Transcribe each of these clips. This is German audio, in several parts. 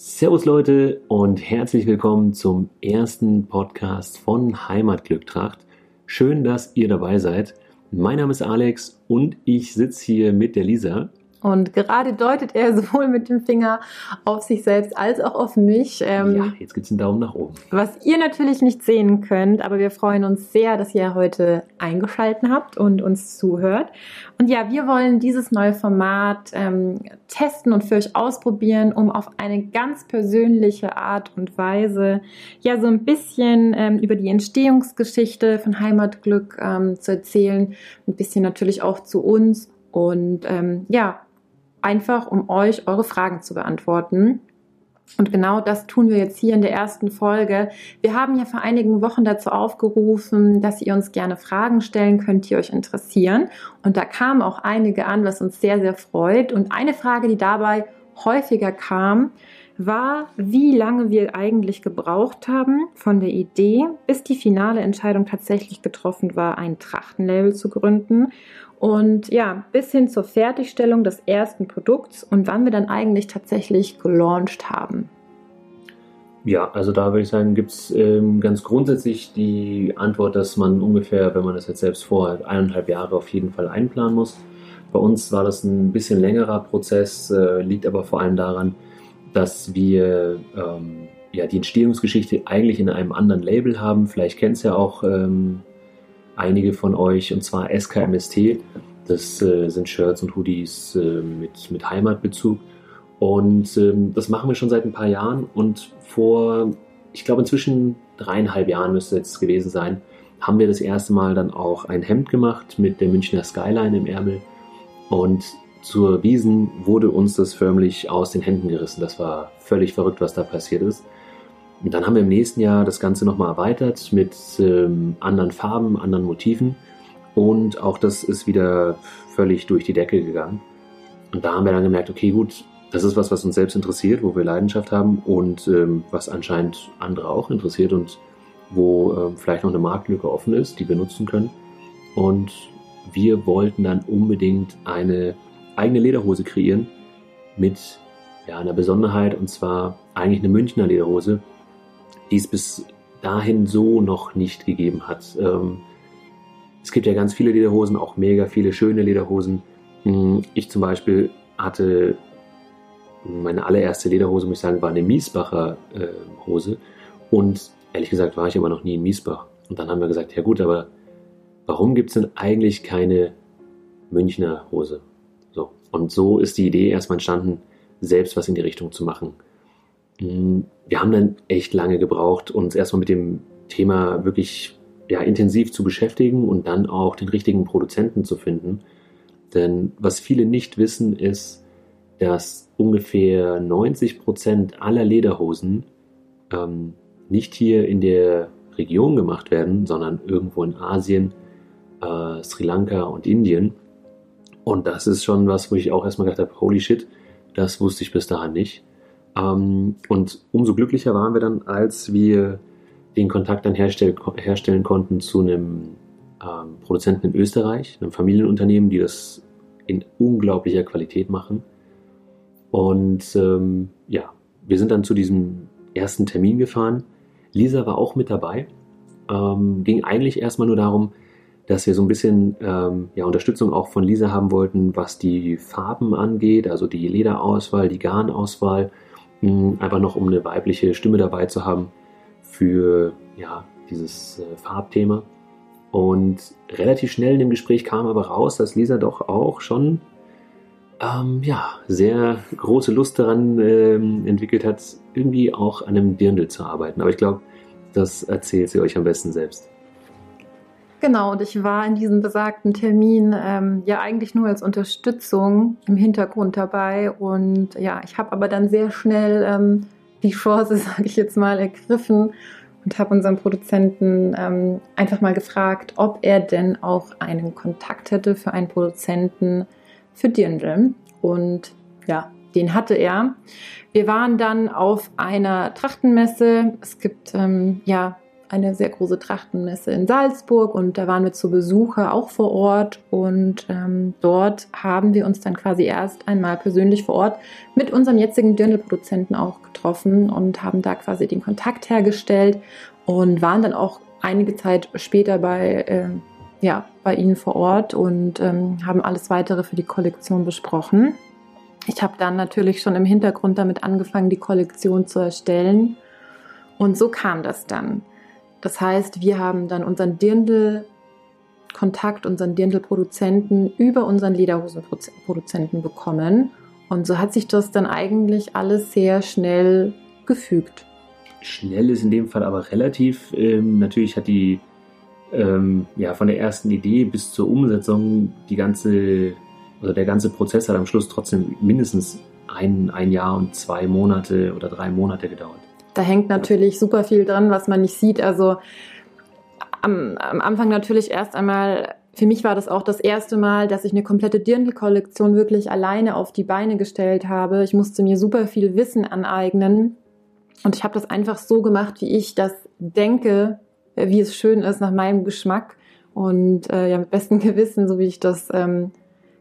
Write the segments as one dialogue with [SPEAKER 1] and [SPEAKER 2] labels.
[SPEAKER 1] Servus Leute und herzlich willkommen zum ersten Podcast von Heimatglücktracht. Schön, dass ihr dabei seid. Mein Name ist Alex und ich sitze hier mit der Lisa.
[SPEAKER 2] Und gerade deutet er sowohl mit dem Finger auf sich selbst als auch auf mich.
[SPEAKER 1] Ähm, ja, jetzt gibt es einen Daumen nach oben.
[SPEAKER 2] Was ihr natürlich nicht sehen könnt, aber wir freuen uns sehr, dass ihr heute eingeschaltet habt und uns zuhört. Und ja, wir wollen dieses neue Format ähm, testen und für euch ausprobieren, um auf eine ganz persönliche Art und Weise ja so ein bisschen ähm, über die Entstehungsgeschichte von Heimatglück ähm, zu erzählen. Ein bisschen natürlich auch zu uns und ähm, ja, einfach um euch eure Fragen zu beantworten. Und genau das tun wir jetzt hier in der ersten Folge. Wir haben ja vor einigen Wochen dazu aufgerufen, dass ihr uns gerne Fragen stellen könnt, die euch interessieren. Und da kamen auch einige an, was uns sehr, sehr freut. Und eine Frage, die dabei häufiger kam, war, wie lange wir eigentlich gebraucht haben von der Idee, bis die finale Entscheidung tatsächlich getroffen war, ein Trachtenlabel zu gründen und ja, bis hin zur Fertigstellung des ersten Produkts und wann wir dann eigentlich tatsächlich gelauncht haben.
[SPEAKER 1] Ja, also da würde ich sagen, gibt es ähm, ganz grundsätzlich die Antwort, dass man ungefähr, wenn man das jetzt selbst vorhat, eineinhalb Jahre auf jeden Fall einplanen muss. Bei uns war das ein bisschen längerer Prozess, äh, liegt aber vor allem daran, dass wir ähm, ja, die Entstehungsgeschichte eigentlich in einem anderen Label haben. Vielleicht kennt es ja auch ähm, einige von euch, und zwar SKMST. Das äh, sind Shirts und Hoodies äh, mit, mit Heimatbezug. Und ähm, das machen wir schon seit ein paar Jahren. Und vor, ich glaube, inzwischen dreieinhalb Jahren müsste es jetzt gewesen sein, haben wir das erste Mal dann auch ein Hemd gemacht mit der Münchner Skyline im Ärmel. Und zur Wiesen wurde uns das förmlich aus den Händen gerissen. Das war völlig verrückt, was da passiert ist. Und dann haben wir im nächsten Jahr das Ganze nochmal erweitert mit ähm, anderen Farben, anderen Motiven. Und auch das ist wieder völlig durch die Decke gegangen. Und da haben wir dann gemerkt, okay, gut, das ist was, was uns selbst interessiert, wo wir Leidenschaft haben und ähm, was anscheinend andere auch interessiert und wo ähm, vielleicht noch eine Marktlücke offen ist, die wir nutzen können. Und wir wollten dann unbedingt eine eigene Lederhose kreieren mit ja, einer Besonderheit und zwar eigentlich eine Münchner Lederhose, die es bis dahin so noch nicht gegeben hat. Ähm, es gibt ja ganz viele Lederhosen, auch mega viele schöne Lederhosen. Hm, ich zum Beispiel hatte meine allererste Lederhose, muss ich sagen, war eine Miesbacher äh, Hose. Und ehrlich gesagt war ich aber noch nie in Miesbach. Und dann haben wir gesagt, ja gut, aber warum gibt es denn eigentlich keine Münchner Hose? So. Und so ist die Idee erstmal entstanden, selbst was in die Richtung zu machen. Hm, wir haben dann echt lange gebraucht, uns erstmal mit dem Thema wirklich ja, intensiv zu beschäftigen und dann auch den richtigen Produzenten zu finden. Denn was viele nicht wissen, ist, dass ungefähr 90 Prozent aller Lederhosen ähm, nicht hier in der Region gemacht werden, sondern irgendwo in Asien, äh, Sri Lanka und Indien. Und das ist schon was, wo ich auch erstmal gedacht habe, holy shit, das wusste ich bis dahin nicht. Ähm, und umso glücklicher waren wir dann, als wir den Kontakt dann herstell, herstellen konnten zu einem ähm, Produzenten in Österreich, einem Familienunternehmen, die das in unglaublicher Qualität machen. Und ähm, ja, wir sind dann zu diesem ersten Termin gefahren. Lisa war auch mit dabei. Ähm, ging eigentlich erstmal nur darum, dass wir so ein bisschen ähm, ja, Unterstützung auch von Lisa haben wollten, was die Farben angeht, also die Lederauswahl, die Garnauswahl, einfach noch um eine weibliche Stimme dabei zu haben für ja, dieses äh, Farbthema. Und relativ schnell in dem Gespräch kam aber raus, dass Lisa doch auch schon ähm, ja, sehr große Lust daran ähm, entwickelt hat, irgendwie auch an einem Dirndl zu arbeiten. Aber ich glaube, das erzählt sie euch am besten selbst.
[SPEAKER 2] Genau, und ich war in diesem besagten Termin ähm, ja eigentlich nur als Unterstützung im Hintergrund dabei. Und ja, ich habe aber dann sehr schnell ähm, die Chance, sage ich jetzt mal, ergriffen und habe unseren Produzenten ähm, einfach mal gefragt, ob er denn auch einen Kontakt hätte für einen Produzenten für Dirndl. Und ja, den hatte er. Wir waren dann auf einer Trachtenmesse. Es gibt ähm, ja eine sehr große Trachtenmesse in Salzburg und da waren wir zu Besucher auch vor Ort und ähm, dort haben wir uns dann quasi erst einmal persönlich vor Ort mit unserem jetzigen Dirndlproduzenten auch getroffen und haben da quasi den Kontakt hergestellt und waren dann auch einige Zeit später bei, äh, ja, bei ihnen vor Ort und ähm, haben alles weitere für die Kollektion besprochen. Ich habe dann natürlich schon im Hintergrund damit angefangen, die Kollektion zu erstellen. Und so kam das dann. Das heißt, wir haben dann unseren Dirndl-Kontakt, unseren Dirndl-Produzenten über unseren Lederhosen-Produzenten bekommen. Und so hat sich das dann eigentlich alles sehr schnell gefügt.
[SPEAKER 1] Schnell ist in dem Fall aber relativ. Ähm, natürlich hat die ähm, ja, von der ersten Idee bis zur Umsetzung die ganze, also der ganze Prozess hat am Schluss trotzdem mindestens ein, ein Jahr und zwei Monate oder drei Monate gedauert.
[SPEAKER 2] Da hängt natürlich super viel dran, was man nicht sieht. Also am, am Anfang natürlich erst einmal für mich war das auch das erste Mal, dass ich eine komplette Dirndl-Kollektion wirklich alleine auf die Beine gestellt habe. Ich musste mir super viel Wissen aneignen und ich habe das einfach so gemacht, wie ich das denke, wie es schön ist, nach meinem Geschmack und äh, ja mit bestem Gewissen, so wie ich das ähm,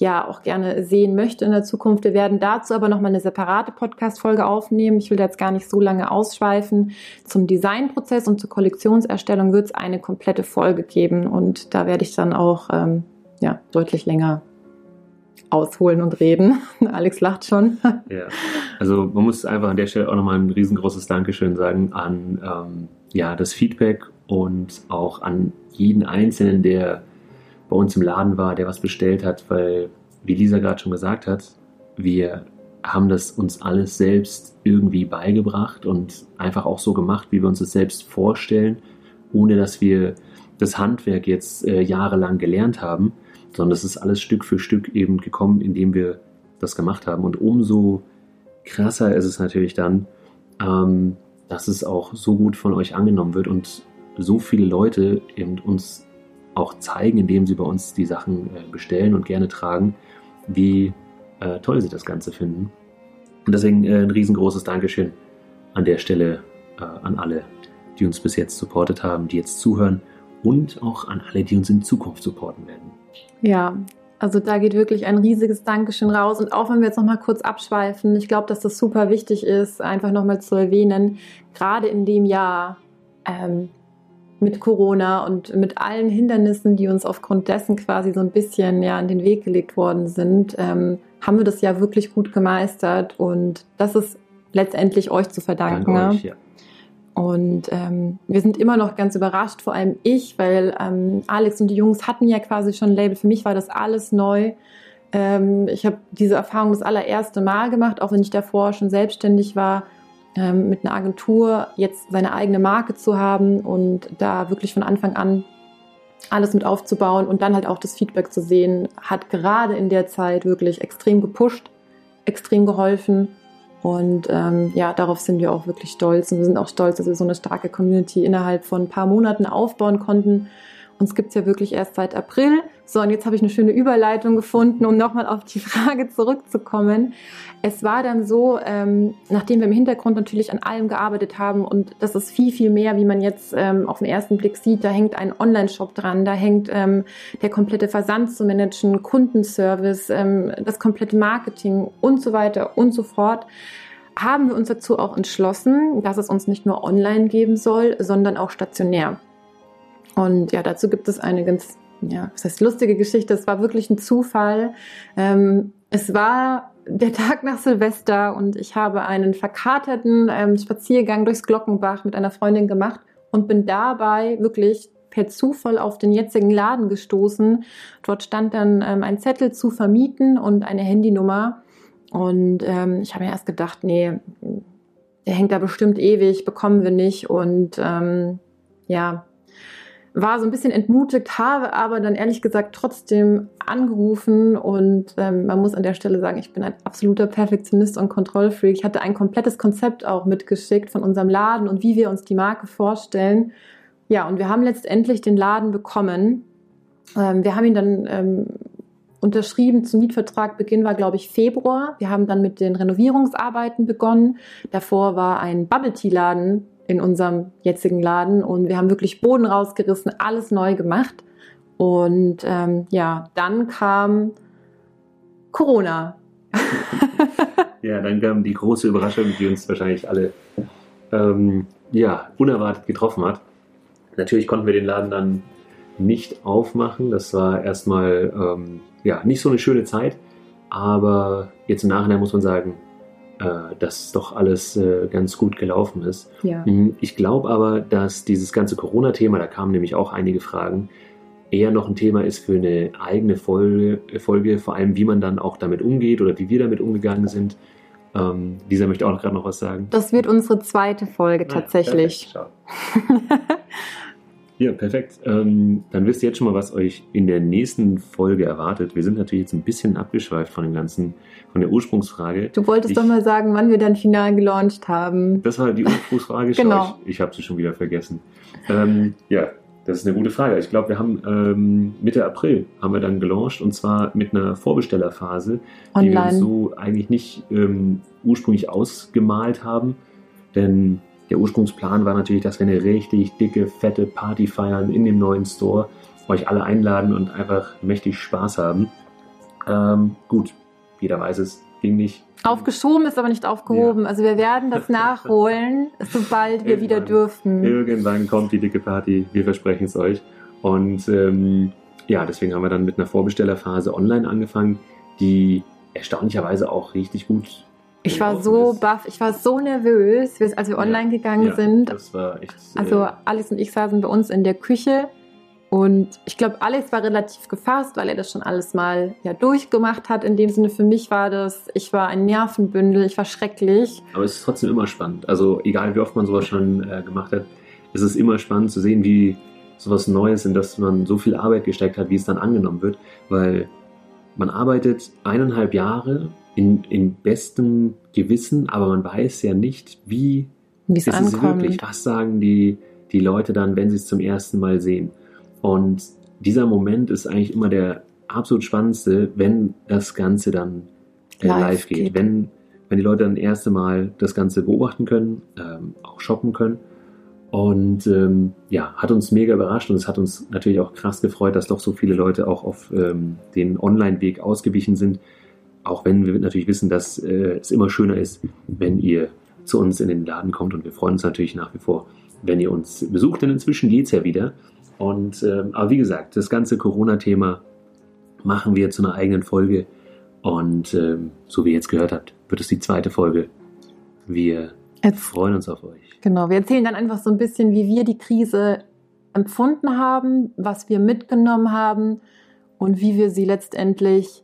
[SPEAKER 2] ja auch gerne sehen möchte in der Zukunft. Wir werden dazu aber nochmal eine separate Podcast-Folge aufnehmen. Ich will jetzt gar nicht so lange ausschweifen. Zum Designprozess und zur Kollektionserstellung wird es eine komplette Folge geben und da werde ich dann auch ähm, ja, deutlich länger ausholen und reden. Alex lacht schon.
[SPEAKER 1] Ja, also man muss einfach an der Stelle auch nochmal ein riesengroßes Dankeschön sagen an ähm, ja, das Feedback und auch an jeden Einzelnen, der bei uns im Laden war, der was bestellt hat, weil, wie Lisa gerade schon gesagt hat, wir haben das uns alles selbst irgendwie beigebracht und einfach auch so gemacht, wie wir uns das selbst vorstellen, ohne dass wir das Handwerk jetzt äh, jahrelang gelernt haben, sondern es ist alles Stück für Stück eben gekommen, indem wir das gemacht haben. Und umso krasser ist es natürlich dann, ähm, dass es auch so gut von euch angenommen wird und so viele Leute eben uns auch zeigen, indem sie bei uns die Sachen äh, bestellen und gerne tragen, wie äh, toll sie das Ganze finden. Und deswegen äh, ein riesengroßes Dankeschön an der Stelle an alle, die uns bis jetzt supportet haben, die jetzt zuhören und auch an alle, die uns in Zukunft supporten werden.
[SPEAKER 2] Ja, also da geht wirklich ein riesiges Dankeschön raus. Und auch wenn wir jetzt nochmal kurz abschweifen, ich glaube, dass das super wichtig ist, einfach nochmal zu erwähnen, gerade in dem Jahr, ähm, mit Corona und mit allen Hindernissen, die uns aufgrund dessen quasi so ein bisschen ja an den Weg gelegt worden sind, ähm, haben wir das ja wirklich gut gemeistert und das ist letztendlich euch zu verdanken. Dank euch, ja. Und ähm, wir sind immer noch ganz überrascht, vor allem ich, weil ähm, Alex und die Jungs hatten ja quasi schon ein Label. Für mich war das alles neu. Ähm, ich habe diese Erfahrung das allererste Mal gemacht, auch wenn ich davor schon selbstständig war ähm, mit einer Agentur jetzt seine eigene Marke zu haben und da wirklich von Anfang an alles mit aufzubauen und dann halt auch das Feedback zu sehen, hat gerade in der Zeit wirklich extrem gepusht, extrem geholfen. Und ähm, ja, darauf sind wir auch wirklich stolz. Und wir sind auch stolz, dass wir so eine starke Community innerhalb von ein paar Monaten aufbauen konnten. Uns gibt's ja wirklich erst seit April. So, und jetzt habe ich eine schöne Überleitung gefunden, um nochmal auf die Frage zurückzukommen. Es war dann so, ähm, nachdem wir im Hintergrund natürlich an allem gearbeitet haben und das ist viel, viel mehr, wie man jetzt ähm, auf den ersten Blick sieht. Da hängt ein Online-Shop dran, da hängt ähm, der komplette Versand zu managen, Kundenservice, ähm, das komplette Marketing und so weiter und so fort haben wir uns dazu auch entschlossen, dass es uns nicht nur online geben soll, sondern auch stationär. Und ja, dazu gibt es eine ganz, ja, was heißt lustige Geschichte. Es war wirklich ein Zufall. Ähm, es war der Tag nach Silvester und ich habe einen verkaterten ähm, Spaziergang durchs Glockenbach mit einer Freundin gemacht und bin dabei wirklich per Zufall auf den jetzigen Laden gestoßen. Dort stand dann ähm, ein Zettel zu vermieten und eine Handynummer. Und ähm, ich habe mir erst gedacht, nee, der hängt da bestimmt ewig, bekommen wir nicht. Und ähm, ja, war so ein bisschen entmutigt, habe aber dann ehrlich gesagt trotzdem angerufen und ähm, man muss an der Stelle sagen, ich bin ein absoluter Perfektionist und Kontrollfreak. Ich hatte ein komplettes Konzept auch mitgeschickt von unserem Laden und wie wir uns die Marke vorstellen. Ja, und wir haben letztendlich den Laden bekommen. Ähm, wir haben ihn dann ähm, unterschrieben zum Mietvertrag. Beginn war, glaube ich, Februar. Wir haben dann mit den Renovierungsarbeiten begonnen. Davor war ein Bubble Tea Laden in unserem jetzigen Laden und wir haben wirklich Boden rausgerissen, alles neu gemacht. Und ähm, ja, dann kam Corona.
[SPEAKER 1] ja, dann kam die große Überraschung, die uns wahrscheinlich alle ähm, ja, unerwartet getroffen hat. Natürlich konnten wir den Laden dann nicht aufmachen. Das war erstmal ähm, ja, nicht so eine schöne Zeit. Aber jetzt im Nachhinein muss man sagen, äh, dass doch alles äh, ganz gut gelaufen ist.
[SPEAKER 2] Ja.
[SPEAKER 1] Mhm, ich glaube aber, dass dieses ganze Corona-Thema, da kamen nämlich auch einige Fragen, eher noch ein Thema ist für eine eigene Folge, Folge vor allem wie man dann auch damit umgeht oder wie wir damit umgegangen sind. Ähm, Lisa möchte auch gerade noch was sagen.
[SPEAKER 2] Das wird unsere zweite Folge tatsächlich.
[SPEAKER 1] Ja, perfekt. ja, perfekt. Ähm, dann wisst ihr jetzt schon mal, was euch in der nächsten Folge erwartet. Wir sind natürlich jetzt ein bisschen abgeschweift von dem ganzen, von der Ursprungsfrage.
[SPEAKER 2] Du wolltest
[SPEAKER 1] Ich-
[SPEAKER 2] doch mal sagen, wann wir dann final gelauncht haben.
[SPEAKER 1] Das war die Ursprungsfrage.
[SPEAKER 2] Genau.
[SPEAKER 1] Ich, ich habe sie schon wieder vergessen. Ähm, ja, das ist eine gute Frage. Ich glaube, wir haben ähm, Mitte April haben wir dann gelauncht und zwar mit einer Vorbestellerphase, die wir
[SPEAKER 2] Online.
[SPEAKER 1] so eigentlich nicht ähm, ursprünglich ausgemalt haben. Denn der Ursprungsplan war natürlich, dass wir eine richtig dicke, fette Party feiern in dem neuen Store, euch alle einladen und einfach mächtig Spaß haben. Ähm, gut, jeder weiß es, ging nicht.
[SPEAKER 2] Aufgeschoben ist aber nicht aufgehoben. Also wir werden das nachholen, sobald wir wieder dürfen.
[SPEAKER 1] Irgendwann kommt die dicke Party, wir versprechen es euch. Und ähm, ja, deswegen haben wir dann mit einer Vorbestellerphase online angefangen, die erstaunlicherweise auch richtig gut.
[SPEAKER 2] Ich war so
[SPEAKER 1] ist.
[SPEAKER 2] baff, ich war so nervös, als wir online gegangen sind.
[SPEAKER 1] Das war echt.
[SPEAKER 2] Also
[SPEAKER 1] äh,
[SPEAKER 2] Alex und ich saßen bei uns in der Küche und ich glaube, Alex war relativ gefasst, weil er das schon alles mal ja durchgemacht hat. In dem Sinne, für mich war das, ich war ein Nervenbündel, ich war schrecklich.
[SPEAKER 1] aber es ist trotzdem immer spannend. Also egal wie oft man sowas schon äh, gemacht hat, es ist immer spannend zu sehen, wie sowas Neues, in das man so viel Arbeit gesteckt hat, wie es dann angenommen wird. Weil man arbeitet eineinhalb Jahre in, in bestem Gewissen, aber man weiß ja nicht, wie
[SPEAKER 2] es
[SPEAKER 1] ist es wirklich? Was sagen die, die Leute dann, wenn sie es zum ersten Mal sehen? Und dieser Moment ist eigentlich immer der absolut spannendste, wenn das Ganze dann äh,
[SPEAKER 2] Live
[SPEAKER 1] live, geht.
[SPEAKER 2] geht.
[SPEAKER 1] Wenn, wenn die Leute dann das erste Mal das Ganze beobachten können, ähm, auch shoppen können. Und ähm, ja, hat uns mega überrascht und es hat uns natürlich auch krass gefreut, dass doch so viele Leute auch auf ähm, den Online-Weg ausgewichen sind. Auch wenn wir natürlich wissen, dass äh, es immer schöner ist, wenn ihr zu uns in den Laden kommt und wir freuen uns natürlich nach wie vor, wenn ihr uns besucht, denn inzwischen geht es ja wieder. Und ähm, aber wie gesagt, das ganze Corona-Thema machen wir zu einer eigenen Folge und ähm, so wie ihr jetzt gehört habt, wird es die zweite Folge. Wir
[SPEAKER 2] Jetzt,
[SPEAKER 1] freuen uns auf euch.
[SPEAKER 2] genau, wir erzählen dann einfach so ein bisschen, wie wir die Krise empfunden haben, was wir mitgenommen haben und wie wir sie letztendlich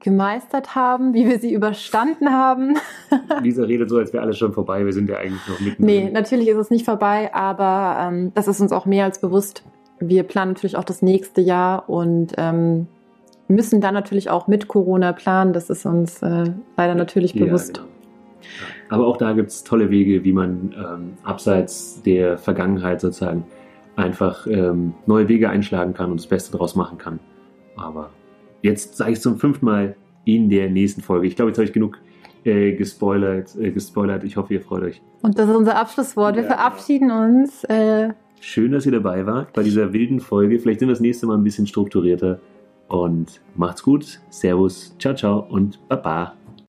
[SPEAKER 2] gemeistert haben, wie wir sie überstanden haben.
[SPEAKER 1] Lisa redet so, als wäre alles schon vorbei. Wir sind ja eigentlich noch mitten.
[SPEAKER 2] Nee, natürlich ist es nicht vorbei, aber ähm, das ist uns auch mehr als bewusst. Wir planen natürlich auch das nächste Jahr und ähm, müssen dann natürlich auch mit Corona planen. Das ist uns äh, leider natürlich bewusst.
[SPEAKER 1] genau. Ja. Aber auch da gibt es tolle Wege, wie man ähm, abseits der Vergangenheit sozusagen einfach ähm, neue Wege einschlagen kann und das Beste daraus machen kann. Aber jetzt sage ich zum fünften Mal in der nächsten Folge. Ich glaube, jetzt habe ich genug äh, gespoilert, äh, gespoilert. Ich hoffe, ihr freut euch.
[SPEAKER 2] Und das ist unser Abschlusswort. Wir
[SPEAKER 1] Ja,
[SPEAKER 2] verabschieden uns. Äh,
[SPEAKER 1] Schön, dass ihr dabei wart bei dieser wilden Folge. Vielleicht sind wir das nächste Mal ein bisschen strukturierter. Und macht's gut. Servus, ciao, ciao und baba.